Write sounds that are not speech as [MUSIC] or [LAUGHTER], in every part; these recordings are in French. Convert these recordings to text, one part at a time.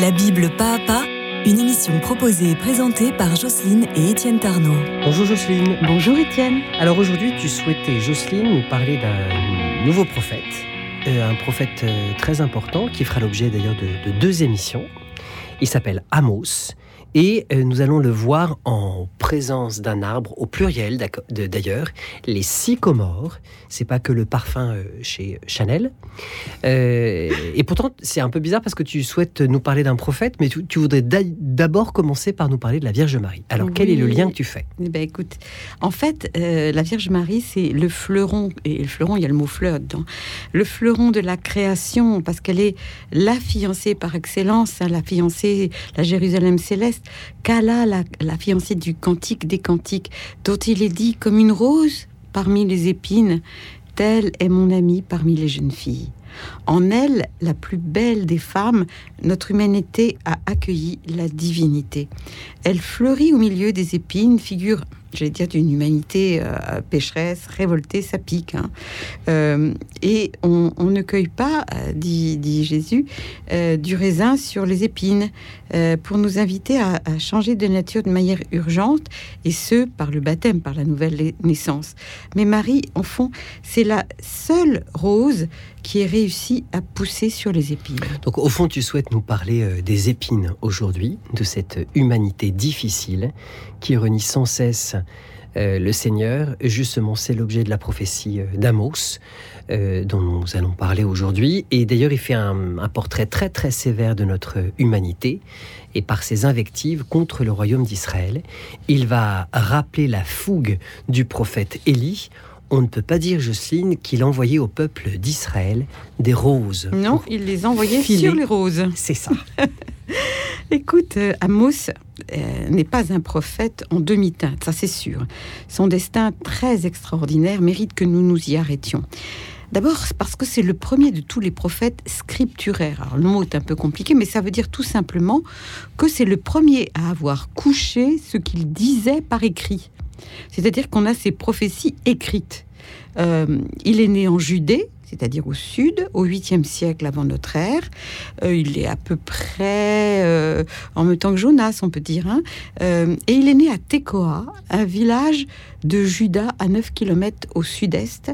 La Bible pas à pas, une émission proposée et présentée par Jocelyne et Étienne Tarnot. Bonjour Jocelyne. Bonjour Étienne. Alors aujourd'hui, tu souhaitais, Jocelyne, nous parler d'un nouveau prophète, euh, un prophète euh, très important qui fera l'objet d'ailleurs de, de deux émissions. Il s'appelle Amos et euh, nous allons le voir en présence d'un arbre, au pluriel d'ailleurs, les sycomores. C'est pas que le parfum euh, chez Chanel. Euh, et pourtant, c'est un peu bizarre parce que tu souhaites nous parler d'un prophète, mais tu, voudrais d'abord commencer par nous parler de la Vierge Marie. Alors, quel est le lien que tu fais? Eh ben, Écoute, en fait, la Vierge Marie, c'est le fleuron, et le fleuron, il y a le mot fleur dedans, le fleuron de la création, parce qu'elle est la fiancée par excellence, hein, la fiancée, la Jérusalem céleste Kala, la, la fiancée du cantique des cantiques, dont il est dit comme une rose parmi les épines, telle est mon amie parmi les jeunes filles. En elle, la plus belle des femmes, notre humanité a accueilli la divinité. Elle fleurit au milieu des épines, figure j'allais dire, d'une humanité euh, pécheresse, révoltée, ça pique. Hein. Euh, et on, ne cueille pas, euh, dit, Jésus, du raisin sur les épines, pour nous inviter à, à, changer de nature de manière urgente, et ce, par le baptême, par la nouvelle naissance. Mais Marie, en fond, c'est la seule rose qui est réussi à pousser sur les épines. Donc au fond, tu souhaites nous parler des épines aujourd'hui, de cette humanité difficile qui renie sans cesse euh, le Seigneur. Justement, c'est l'objet de la prophétie euh, d'Amos. dont nous allons parler aujourd'hui. Et d'ailleurs, il fait un, portrait très très sévère de notre humanité. Et par ses invectives contre le royaume d'Israël, il va rappeler la fougue du prophète Élie on ne peut pas dire, Jocelyne, qu'il envoyait au peuple d'Israël des roses. Non, il les envoyait sur les roses. C'est ça. [LAUGHS] Écoute, euh, Amos euh, n'est pas un prophète en demi-teinte, ça c'est sûr. Son destin très extraordinaire mérite que nous nous y arrêtions. D'abord parce que c'est le premier de tous les prophètes scripturaires. Alors, le mot est un peu compliqué, mais ça veut dire tout simplement que c'est le premier à avoir couché ce qu'il disait par écrit. C'est-à-dire qu'on a ces prophéties écrites. Euh, il est né en Judée, c'est-à-dire au sud, au 8e siècle avant notre ère. Euh, il est à peu près euh, en même temps que Jonas, on peut dire. Hein. et il est né à Tekoa, un village de Juda à 9 km au sud-est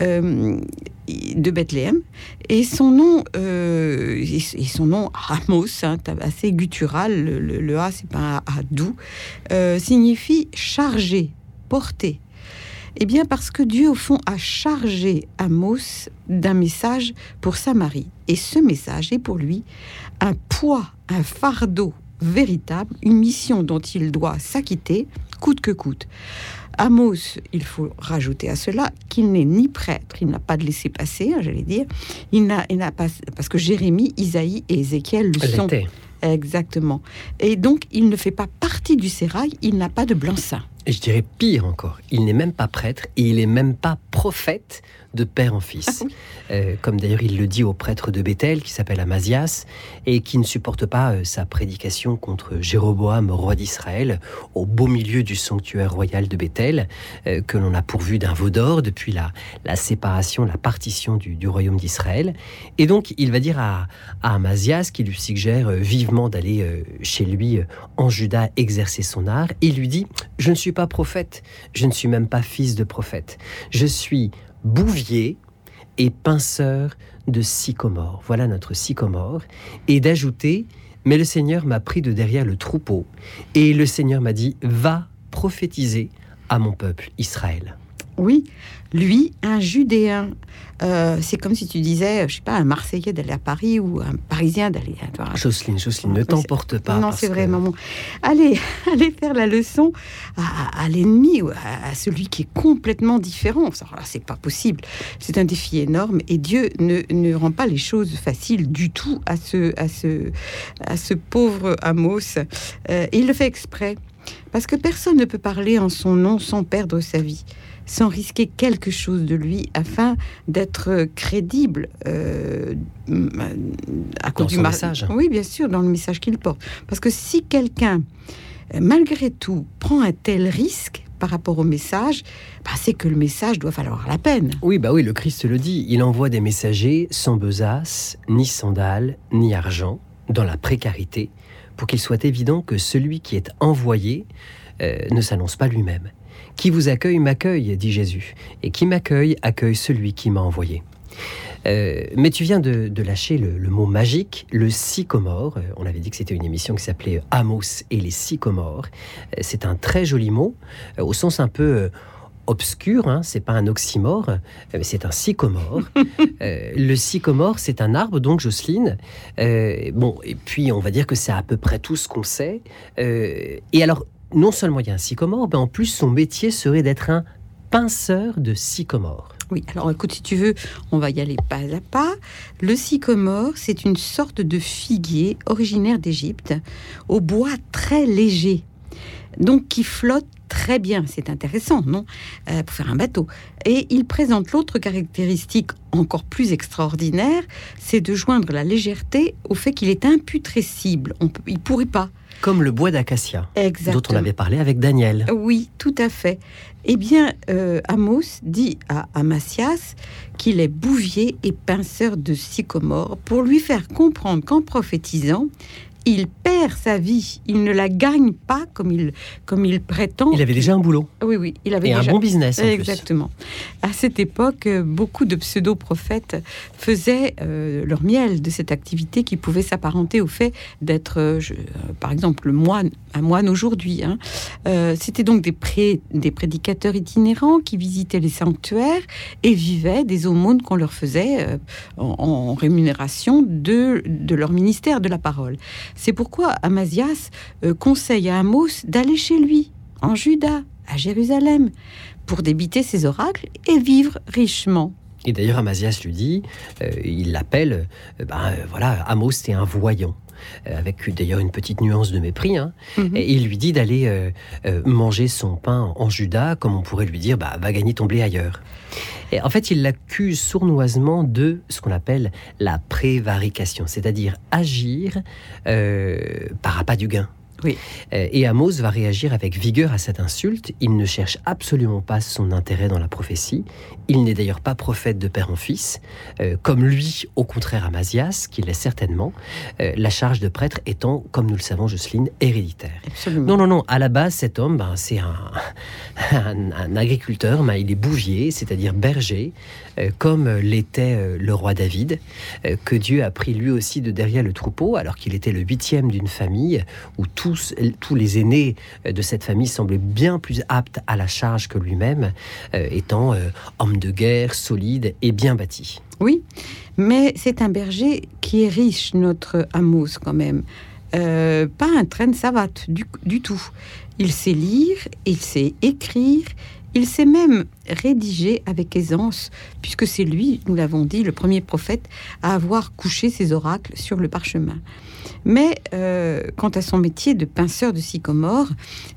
de Bethléem. Et son nom, et son nom Amos, hein, assez guttural, le, A, c'est pas un A doux, signifie chargé porté Eh bien parce que Dieu, au fond, a chargé Amos d'un message pour Samarie. Et ce message est pour lui un poids, un fardeau véritable, une mission dont il doit s'acquitter, coûte que coûte. Amos, il faut rajouter à cela qu'il n'est ni prêtre, il n'a pas de laisser passer, hein, j'allais dire. Il n'a, pas, parce que Jérémie, Isaïe et Ézéchiel le sont. Exactement. Et donc, il ne fait pas partie du sérail, il n'a pas de blanc-seing. Et je dirais pire encore, il n'est même pas prêtre et il n'est même pas prophète de père en fils. Ah euh, comme d'ailleurs il le dit au prêtre de Bethel qui s'appelle Amazias et qui ne supporte pas euh, sa prédication contre Jéroboam, roi d'Israël, au beau milieu du sanctuaire royal de Bethel, euh, que l'on a pourvu d'un veau d'or depuis la, la, séparation, la partition du, royaume d'Israël. Et donc il va dire à, à Amazias, qui lui suggère vivement d'aller chez lui en Juda exercer son art, il lui dit, je ne suis pas prophète, je ne suis même pas fils de prophète, je suis bouvier et pinceur de sycomore. Voilà notre sycomore. Et d'ajouter, mais le Seigneur m'a pris de derrière le troupeau, et le Seigneur m'a dit, va prophétiser à mon peuple Israël. Oui, lui, un Judéen. Euh, c'est comme si tu disais, je sais pas, un Marseillais d'aller à Paris ou un Parisien d'aller à Jocelyne, Jocelyne, ne t'emporte pas. Non, c'est vrai, maman. Allez, [LAUGHS] allez faire la leçon à, l'ennemi, à, à, celui qui est complètement différent. C'est pas possible. C'est un défi énorme et Dieu ne, ne, rend pas les choses faciles du tout à ce, à ce, à ce pauvre Amos. Euh, il le fait exprès. Parce que personne ne peut parler en son nom sans perdre sa vie sans risquer quelque chose de lui afin d'être crédible euh, à cause du message. Oui, bien sûr, dans le message qu'il porte. Parce que si quelqu'un, malgré tout, prend un tel risque, par rapport au message, bah, c'est que le message doit valoir la peine. Oui, bah oui, le Christ le dit. Il envoie des messagers sans besace, ni sandales, ni argent, dans la précarité, pour qu'il soit évident que celui qui est envoyé euh, ne s'annonce pas lui-même. Qui vous accueille m'accueille, dit Jésus, et qui m'accueille accueille celui qui m'a envoyé. Euh, mais tu viens de, lâcher le, mot magique, le sycomore. Euh, on avait dit que c'était une émission qui s'appelait Amos et les sycomores. c'est un très joli mot, au sens un peu obscur, hein, c'est pas un oxymore, mais c'est un sycomore. [LAUGHS] le sycomore, c'est un arbre, donc Jocelyne. bon, et puis on va dire que c'est à peu près tout ce qu'on sait. et alors, non seulement il y a un sycomore, mais en plus son métier serait d'être un pinceur de sycomore. Oui, alors écoute, si tu veux, on va y aller pas à pas. Le sycomore, c'est une sorte de figuier originaire d'Égypte, au bois très léger, donc qui flotte très bien. C'est intéressant, non? Euh, Pour faire un bateau. Et il présente l'autre caractéristique encore plus extraordinaire, c'est de joindre la légèreté au fait qu'il est imputrescible. On peut, il pourrait pas comme le bois d'acacia, dont on avait parlé avec Daniel. Oui, tout à fait. Eh bien, euh, Amos dit à Amacias qu'il est bouvier et pinceur de sycomore pour lui faire comprendre qu'en prophétisant, il perd sa vie, il ne la gagne pas comme il, comme il prétend. Il avait déjà un boulot. Oui, oui, il avait et un bon business. Exactement. À cette époque, beaucoup de pseudo-prophètes faisaient euh, leur miel de cette activité qui pouvait s'apparenter au fait d'être, euh, par exemple, moine, un moine aujourd'hui. Hein. Euh, c'était donc des, pré, des prédicateurs itinérants qui visitaient les sanctuaires et vivaient des aumônes qu'on leur faisait en, rémunération de, de leur ministère de la parole. C'est pourquoi Amazias euh, conseille à Amos d'aller chez lui, en Juda, à Jérusalem, pour débiter ses oracles et vivre richement. Et d'ailleurs, Amazias lui dit, euh, il l'appelle, euh, ben, voilà, Amos, c'est un voyant avec d'ailleurs une petite nuance de mépris. Hein. Mhm. Et il lui dit d'aller manger son pain en Juda, comme on pourrait lui dire, bah, va gagner ton blé ailleurs. Et en fait, il l'accuse sournoisement de ce qu'on appelle la prévarication, c'est-à-dire agir euh, par appât du gain. Oui. Euh, et Amos va réagir avec vigueur à cette insulte. Il ne cherche absolument pas son intérêt dans la prophétie. Il n'est d'ailleurs pas prophète de père en fils, euh, comme lui, au contraire, Amazias, qui l'est certainement, euh, la charge de prêtre étant, comme nous le savons, Jocelyne, héréditaire. Non, non, non. À la base, cet homme, ben, c'est un, [LAUGHS] un, agriculteur, mais il est bouvier, c'est-à-dire berger, comme l'était le roi David, que Dieu a pris lui aussi de derrière le troupeau, alors qu'il était le huitième d'une famille où tout tous, les aînés de cette famille semblaient bien plus aptes à la charge que lui-même, euh, étant euh, homme de guerre, solide et bien bâti. Oui, mais c'est un berger qui est riche, notre Amos quand même. Euh, pas un train de savate du, du tout. Il sait lire, il sait écrire, il sait même rédiger avec aisance, puisque c'est lui, nous l'avons dit, le premier prophète à avoir couché ses oracles sur le parchemin. Mais euh, quant à son métier de pinceur de sycomore,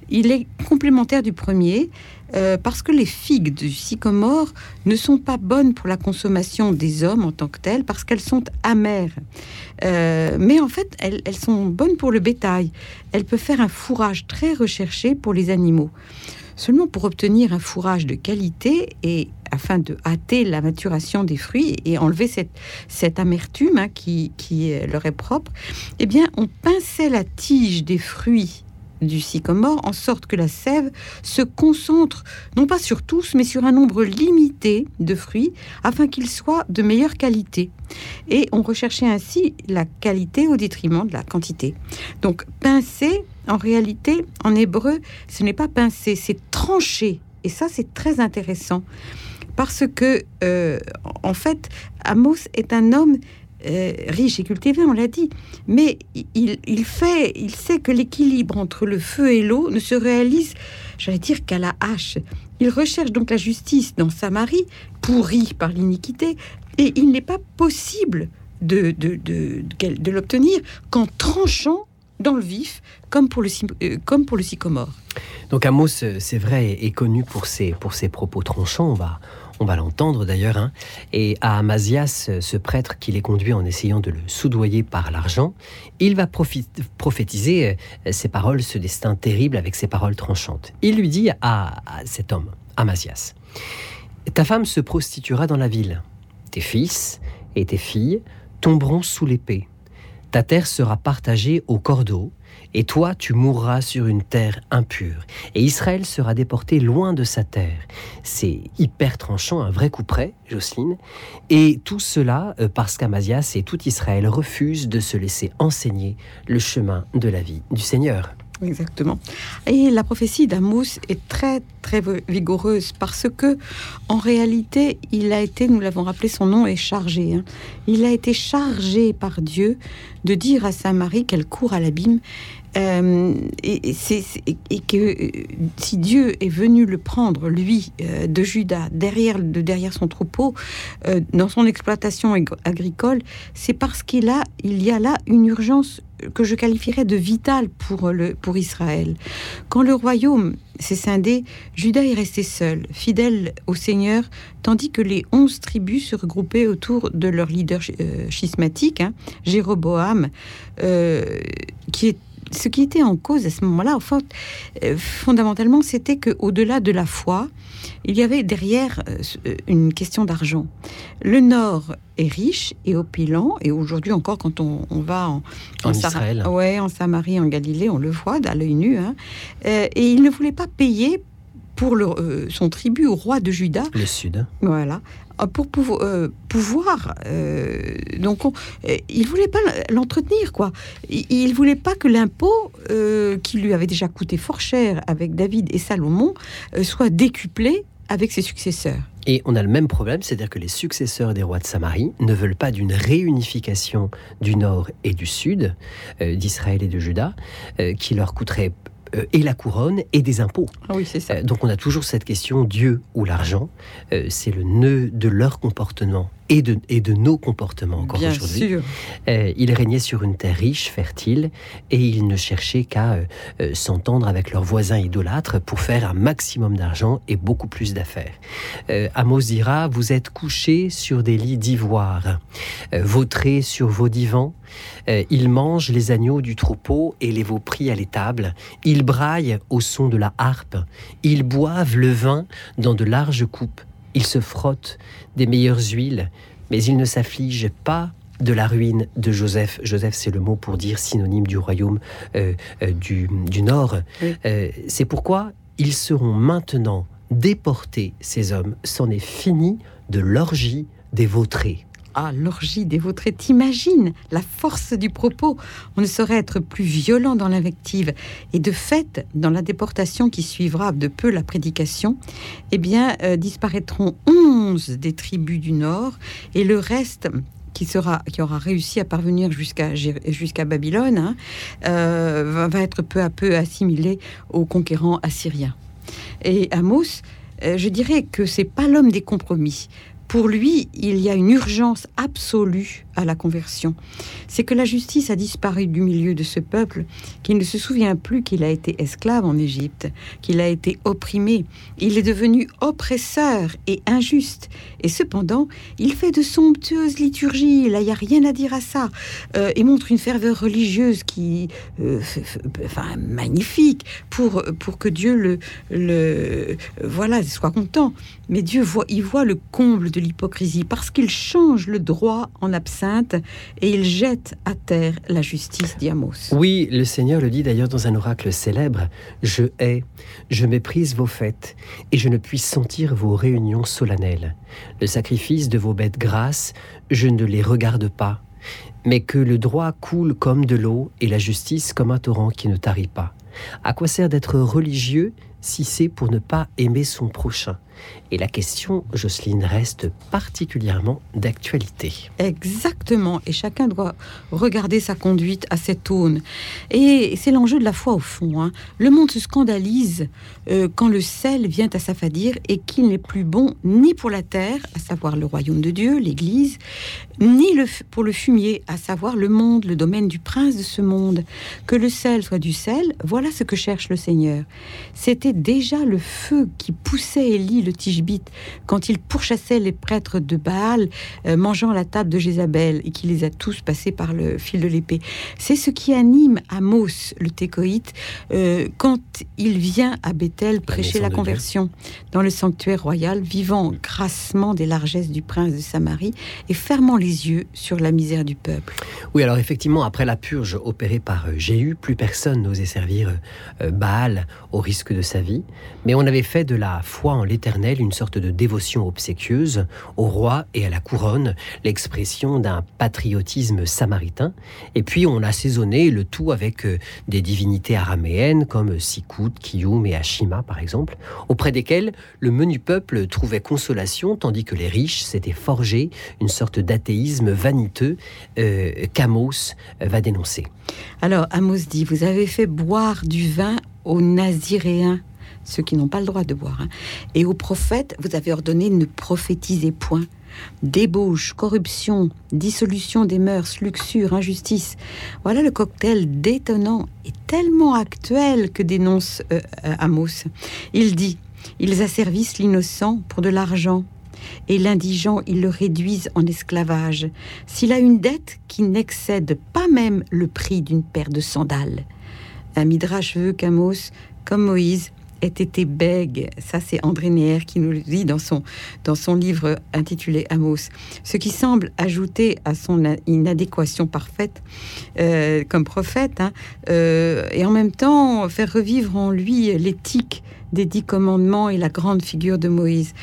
il est complémentaire du premier euh, parce que les figues du sycomore ne sont pas bonnes pour la consommation des hommes en tant que telles parce qu'elles sont amères. Euh, mais en fait, elles, elles sont bonnes pour le bétail. Elles peuvent faire un fourrage très recherché pour les animaux. Seulement pour obtenir un fourrage de qualité et afin de hâter la maturation des fruits et enlever cette, cette amertume hein, qui, qui leur est propre, eh bien, on pinçait la tige des fruits du sycomore en sorte que la sève se concentre non pas sur tous mais sur un nombre limité de fruits afin qu'ils soient de meilleure qualité. Et on recherchait ainsi la qualité au détriment de la quantité. Donc pincer en réalité, en hébreu, ce n'est pas pincer, c'est trancher. Et ça, c'est très intéressant. Parce que, euh, en fait, Amos est un homme euh, riche et cultivé, on l'a dit, mais il, fait, il sait que l'équilibre entre le feu et l'eau ne se réalise, j'allais dire, qu'à la hache. Il recherche donc la justice dans Samarie, pourrie par l'iniquité, et il n'est pas possible de, l'obtenir qu'en tranchant dans le vif, comme pour le, euh, comme pour le sycomore. Donc Amos, euh, c'est vrai, est connu pour ses, pour ses propos tranchants. On va, on va l'entendre d'ailleurs. Hein. Et à Amazias, euh, ce prêtre qui les conduit en essayant de le soudoyer par l'argent, il va prophétiser ses paroles, ce destin terrible avec ses paroles tranchantes. Il lui dit à, à cet homme, Amazias, Ta femme se prostituera dans la ville. Tes fils et tes filles tomberont sous l'épée Ta terre sera partagée au cordeau, et toi tu mourras sur une terre impure. Et Israël sera déporté loin de sa terre. C'est hyper tranchant, un vrai coup près, Jocelyne. Et tout cela euh, parce qu'Amazias et tout Israël refusent de se laisser enseigner le chemin de la vie du Seigneur. Exactement. Et la prophétie d'Amos est très très vigoureuse parce que en réalité, il a été, nous l'avons rappelé, son nom est chargé. Hein. Il a été chargé par Dieu de dire à Saint Marie qu'elle court à l'abîme euh, et, que euh, si Dieu est venu le prendre, lui, euh, de Judas, derrière, de derrière son troupeau, dans son exploitation agricole, c'est parce qu'il a, il y a là une urgence que je qualifierais de vitale pour, le, pour Israël. Quand le royaume s'est scindé, Judas est resté seul, fidèle au Seigneur, tandis que les onze tribus se regroupaient autour de leur leader schismatique, hein, Jéroboam, qui est ce qui était en cause à ce moment-là, euh, fondamentalement, c'était qu'au-delà de la foi, il y avait derrière euh, euh, une question d'argent. Le Nord est riche et opulent, et aujourd'hui encore, quand on, va en, en, Israël. Ouais, en Samarie, en Galilée, on le voit à l'œil nu, hein. et il ne voulait pas payer pour son tribut au roi de Juda. Le sud. Voilà. Euh, pour euh, pouvoir. Euh, donc, il voulait pas l'entretenir, quoi. Il, voulait pas que l'impôt, qui lui avait déjà coûté fort cher avec David et Salomon, soit décuplé avec ses successeurs. Et on a le même problème, c'est-à-dire que les successeurs des rois de Samarie ne veulent pas d'une réunification du nord et du sud, d'Israël et de Juda, qui leur coûterait euh, et la couronne et des impôts. Ah oui, c'est ça. Euh, donc on a toujours cette question Dieu ou l'argent. Euh, c'est le nœud de leur comportement et de, et de nos comportements encore aujourd'hui. Euh, il régnait sur une terre riche, fertile, et ils ne cherchaient qu'à euh, euh, s'entendre avec leurs voisins idolâtres pour faire un maximum d'argent et beaucoup plus d'affaires. Amos dira, vous êtes couchés sur des lits d'ivoire, vautrés sur vos divans, ils mangent les agneaux du troupeau et les veaux pris à l'étable. Ils braillent au son de la harpe. Ils boivent le vin dans de larges coupes. Ils se frottent des meilleures huiles, mais ils ne s'affligent pas de la ruine de Joseph. Joseph, c'est le mot pour dire synonyme du royaume euh, euh, du, Nord. Euh, c'est pourquoi ils seront maintenant déportés, ces hommes. C'en est fini de l'orgie des vautrés. Ah, l'orgie dévautrée, t'imagines la force du propos. On ne saurait être plus violent dans l'invective. Et de fait, dans la déportation qui suivra de peu la prédication, eh bien, euh, disparaîtront onze des tribus du Nord et le reste qui, sera, qui aura réussi à parvenir jusqu'à jusqu'à Babylone hein, euh, va, être peu à peu assimilé aux conquérants assyriens. Et Amos, euh, je dirais que c'est pas l'homme des compromis. Pour lui, il y a une urgence absolue à la conversion. C'est que la justice a disparu du milieu de ce peuple qui ne se souvient plus qu'il a été esclave en Égypte, qu'il a été opprimé. Il est devenu oppresseur et injuste. Et cependant, il fait de somptueuses liturgies. Là, il n'y a rien à dire à ça. Euh, et montre une ferveur religieuse qui, euh, enfin, magnifique pour, pour que Dieu le, le, voilà, soit content. Mais Dieu voit, il voit le comble de l'hypocrisie, parce qu'il change le droit en absinthe et il jette à terre la justice d'Iamos. Oui, le Seigneur le dit d'ailleurs dans un oracle célèbre Je hais, je méprise vos fêtes, et je ne puis sentir vos réunions solennelles. Le sacrifice de vos bêtes grasses, je ne les regarde pas, mais que le droit coule comme de l'eau et la justice comme un torrent qui ne tarit pas. À quoi sert d'être religieux si c'est pour ne pas aimer son prochain? Et la question, Jocelyne, reste particulièrement d'actualité. Exactement. Et chacun doit regarder sa conduite à cette aune. Et c'est l'enjeu de la foi au fond. Hein. Le monde se scandalise euh, quand le sel vient à s'affadir et qu'il n'est plus bon ni pour la terre, à savoir le royaume de Dieu, l'Église, ni le, pour le fumier, à savoir le monde, le domaine du prince de ce monde. Que le sel soit du sel, voilà ce que cherche le Seigneur. C'était déjà le feu qui poussait Élie, le Tishbite, quand il pourchassait les prêtres de Baal, euh, mangeant la table de Jézabel, et qui les a tous passés par le fil de l'épée. C'est ce qui anime Amos, le Técoïte, euh, quand il vient à Bethel prêcher la, conversion dans le sanctuaire royal, vivant grassement des largesses du prince de Samarie et fermant les yeux sur la misère du peuple. Oui, alors effectivement, après la purge opérée par euh, Jéhu, plus personne n'osait servir Baal au risque de sa vie, mais on avait fait de la foi en une sorte de dévotion obséquieuse au roi et à la couronne, l'expression d'un patriotisme samaritain, et puis on assaisonné le tout avec euh, des divinités araméennes comme Sikut, Kiyum et Ashima par exemple, auprès desquelles le menu peuple trouvait consolation tandis que les riches s'étaient forgés une sorte d'athéisme vaniteux euh, qu'Amos va dénoncer. Alors Amos dit, vous avez fait boire du vin aux Naziréens ceux qui n'ont pas le droit de boire. Hein. Et aux prophètes, vous avez ordonné ne prophétiser point. Débauche, corruption, dissolution des mœurs, luxure, injustice. Voilà le cocktail détonnant et tellement actuel que dénonce euh, euh, Amos. Il dit Ils asservissent l'innocent pour de l'argent, et l'indigent, ils le réduisent en esclavage. S'il a une dette qui n'excède pas même le prix d'une paire de sandales. Un midrash veut qu'Amos, comme Moïse, ait été bègue. Ça, c'est André Néer qui nous le dit dans son, dans son livre intitulé Amos. Ce qui semble ajouter à son inadéquation parfaite euh, comme prophète, hein, euh, et en même temps faire revivre en lui l'éthique des dix commandements et la grande figure de Moïse.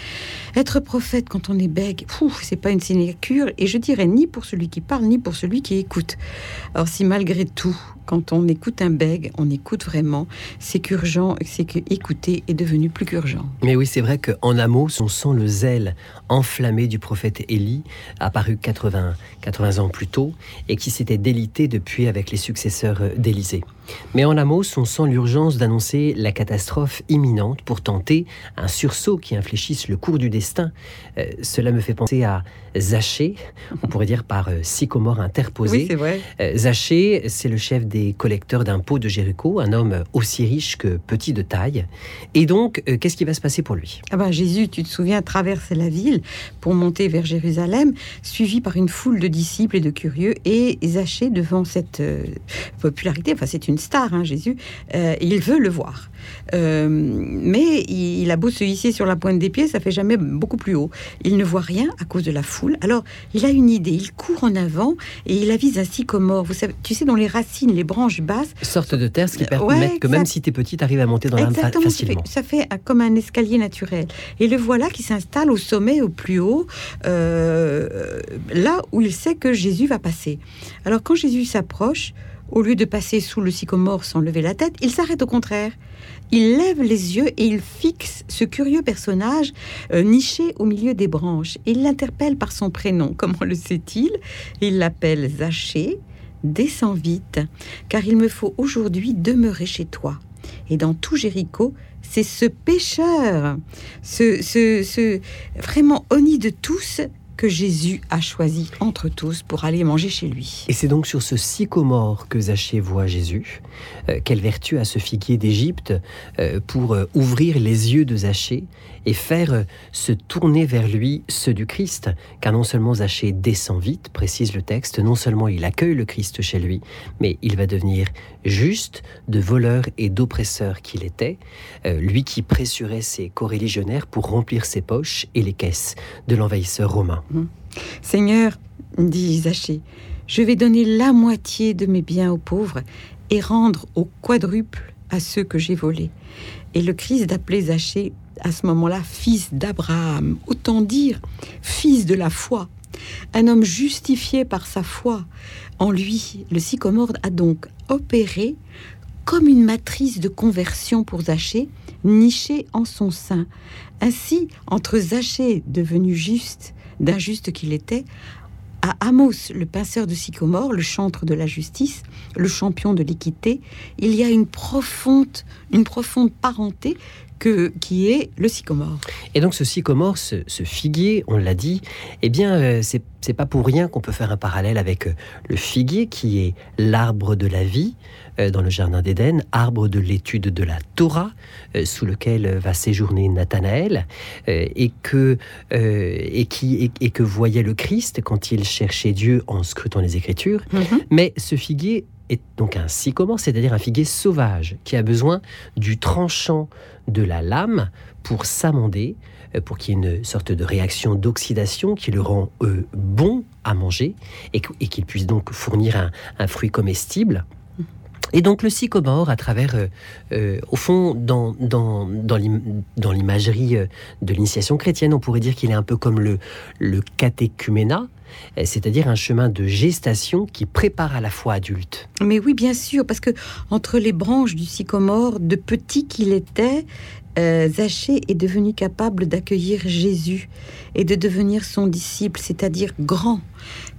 Être prophète quand on est bègue, c'est pas une sinécure, et je dirais ni pour celui qui parle, ni pour celui qui écoute. Alors si malgré tout, quand on écoute un bègue, on écoute vraiment, c'est qu'urgent, c'est que écouter est devenu plus qu'urgent. Mais oui, c'est vrai qu'en Amos, on sent le zèle enflammé du prophète Élie, apparu 80, 80 ans plus tôt, et qui s'était délité depuis avec les successeurs d'Élysée. Mais en Amos, on sent l'urgence d'annoncer la catastrophe imminente pour tenter un sursaut qui infléchisse le cours du destin. Euh, cela me fait penser à Zachée, on pourrait dire par euh, sycomore interposé. Oui, c'est vrai. Euh, Zachée, c'est le chef des collecteurs d'impôts de Jéricho, un homme aussi riche que petit de taille. Et donc, qu'est-ce qui va se passer pour lui? Ah ben, Jésus, tu te souviens, traverse la ville pour monter vers Jérusalem, suivi par une foule de disciples et de curieux. Et Zachée, devant cette popularité, enfin c'est une star, hein, Jésus, il veut le voir. Euh, mais il, a beau se hisser sur la pointe des pieds, ça fait jamais beaucoup plus haut. Il ne voit rien à cause de la foule. Alors, il a une idée. Il court en avant et il avise un sycomore. Vous savez, tu sais, dans les racines, les branches basses. Sorte de terre, ce qui permet que même si tu es petit, tu arrives à monter dans l'arbre facilement. Ça fait, ça fait, comme un escalier naturel. Et le voilà qui s'installe au sommet, au plus haut, euh, là où il sait que Jésus va passer. Alors, quand Jésus s'approche, au lieu de passer sous le sycomore sans lever la tête, il s'arrête au contraire. Il lève les yeux et il fixe ce curieux personnage euh, niché au milieu des branches. Il l'interpelle par son prénom. [LAUGHS] Comment le sait-il? Il l'appelle Zachée. Descends vite, car il me faut aujourd'hui demeurer chez toi. Et dans tout Jéricho, c'est ce pécheur, ce, ce, ce vraiment honni de tous, que Jésus a choisi entre tous pour aller manger chez lui. Et c'est donc sur ce sycomore que Zachée voit Jésus. Euh, quelle vertu a ce figuier d'Égypte euh, pour euh, ouvrir les yeux de Zachée et faire se tourner vers lui ceux du Christ Car non seulement Zachée descend vite, précise le texte, non seulement il accueille le Christ chez lui, mais il va devenir juste de voleur et d'oppresseur qu'il était, lui qui pressurait ses coreligionnaires pour remplir ses poches et les caisses de l'envahisseur romain. Hum. Seigneur, dit Zachée, je vais donner la moitié de mes biens aux pauvres et rendre au quadruple à ceux que j'ai volés. Et le Christ d'appeler Zachée à ce moment-là fils d'Abraham, autant dire fils de la foi, un homme justifié par sa foi. En lui, le sycomore a donc opéré comme une matrice de conversion pour Zachée, nichée en son sein. Ainsi, entre Zachée, devenu juste, d'injuste qu'il était, à Amos, le pinceur de sycomore, le chantre de la justice, le champion de l'équité, il y a une profonde, une profonde parenté que, qui est le sycomore. Et donc ce sycomore, ce, figuier, on l'a dit, eh bien, euh, c'est pas pour rien qu'on peut faire un parallèle avec euh, le figuier, qui est l'arbre de la vie dans le Jardin d'Éden, arbre de l'étude de la Torah, sous lequel va séjourner Nathanaël, et, que, et, qui, et, que voyait le Christ quand il cherchait Dieu en scrutant les Écritures. Mm-hmm. Mais ce figuier est donc un sycomore, c'est-à-dire un figuier sauvage, qui a besoin du tranchant de la lame pour s'amender, euh, pour qu'il y ait une sorte de réaction d'oxydation qui le rend euh, bon à manger et, qu'il puisse donc fournir un, fruit comestible. Et donc le sycomore, à travers, euh, au fond, dans, dans, dans l'imagerie de l'initiation chrétienne, on pourrait dire qu'il est un peu comme le, le c'est-à-dire un chemin de gestation qui prépare à la foi adulte. Mais oui, bien sûr, parce que entre les branches du sycomore, de petit qu'il était, euh, Zachée est devenu capable d'accueillir Jésus et de devenir son disciple, c'est-à-dire grand.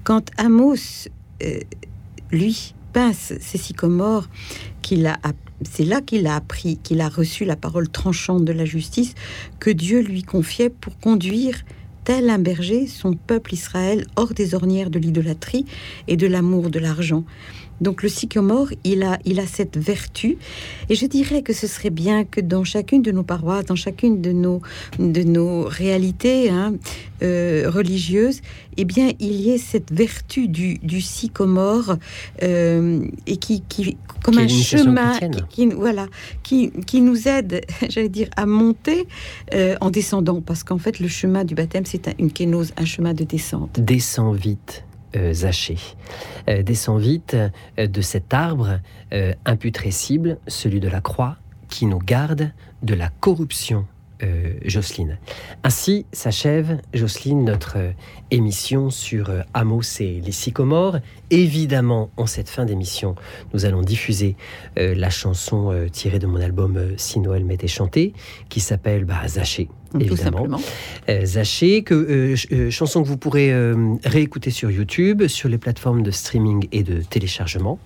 Quand Amos, euh, lui, pince ses sycomores, a, c'est là qu'il a appris, qu'il a reçu la parole tranchante de la justice que Dieu lui confiait pour conduire tel un berger son peuple Israël hors des ornières de l'idolâtrie et de l'amour de l'argent? Donc le sycomore, il a, il a cette vertu. Et je dirais que ce serait bien que dans chacune de nos paroisses, dans chacune de nos, de nos réalités hein, euh, religieuses, eh bien, il y ait cette vertu du, du sycomore euh, et qui, qui comme un chemin, qui, voilà, qui, qui nous aide, [LAUGHS] j'allais dire, à monter euh, en descendant, parce qu'en fait, le chemin du baptême, c'est une kénose, un chemin de descente. Descends vite. Euh, Zaché. Euh, descend vite euh, de cet arbre imputrescible, celui de la croix, qui nous garde de la corruption euh, Jocelyne. Ainsi s'achève, Jocelyne, notre euh, émission sur euh, Amos et les sycomores. Évidemment, en cette fin d'émission, nous allons diffuser la chanson tirée de mon album Si Noël m'était chanté, qui s'appelle bah, Zaché. Évidemment. Zaché, que, chanson que vous pourrez réécouter sur YouTube, sur les plateformes de streaming et de téléchargement.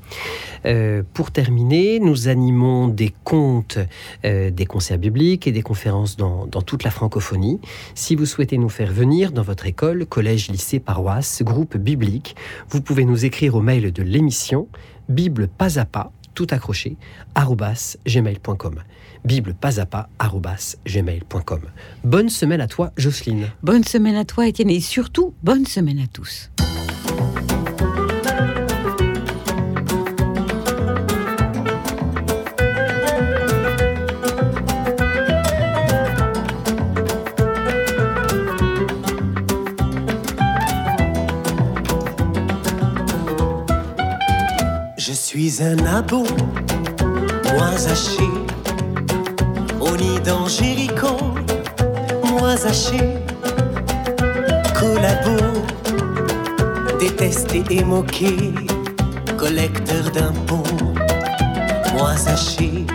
pour terminer, nous animons des contes, des concerts bibliques et des conférences dans, toute la francophonie. Si vous souhaitez nous faire venir dans votre école, collège, lycée, paroisse, groupe biblique, vous pouvez nous écrire au mail de l'émission Bible pas à pas, tout accroché, gmail.com. Bible pas à pas, gmail.com. Bonne semaine à toi, Jocelyne. Bonne semaine à toi, Étienne, et surtout, bonne semaine à tous. suis un abo, moi Zaché, au nid dans Jéricho, moi Zaché, collabo, détesté et moqué, collecteur d'impôts, moi Zaché.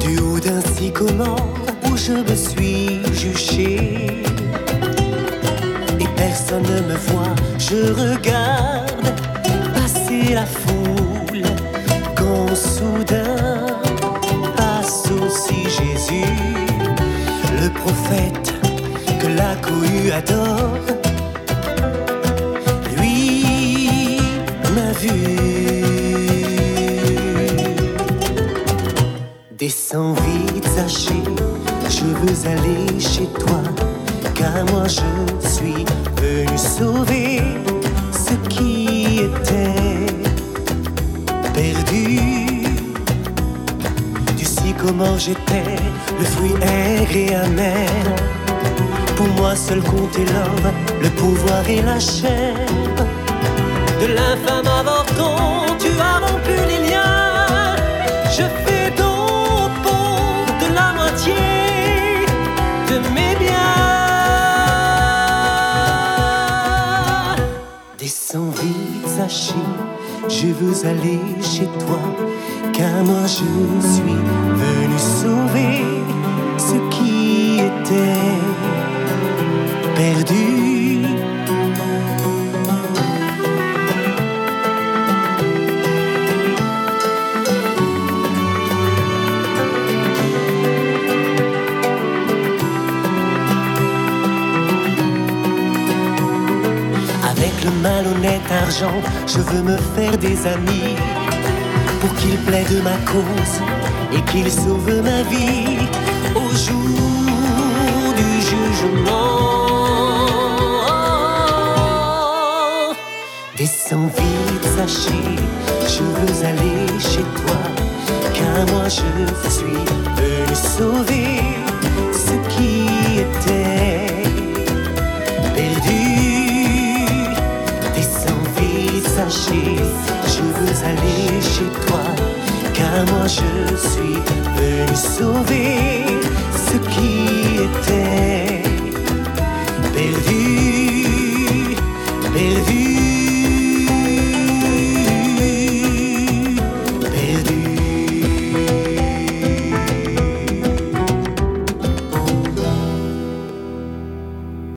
Du haut d'un sycomore où je me suis juché personne ne me voit, je regarde passer la foule quand Lui m'a vu. Descends vite, sachez, je veux aller chez toi, car moi je suis venu sauver ce qui était perdu. Tu sais comment j'étais, le fruit aigre et amer. Pour moi seul comptait l'homme, le pouvoir et la chair. De l'infâme avorton, tu as rompu les liens. Je fais donc pour de la moitié de mes biens. je veux aller chez toi, car moi je suis venu sauver ce qui était je veux me faire des amis. Pour qu'il plaide ma cause et qu'il sauve ma vie. Au jour du jugement. Descends vite, sachez, je veux aller chez toi, car moi je suis venu sauver moi je suis venu sauver ce qui était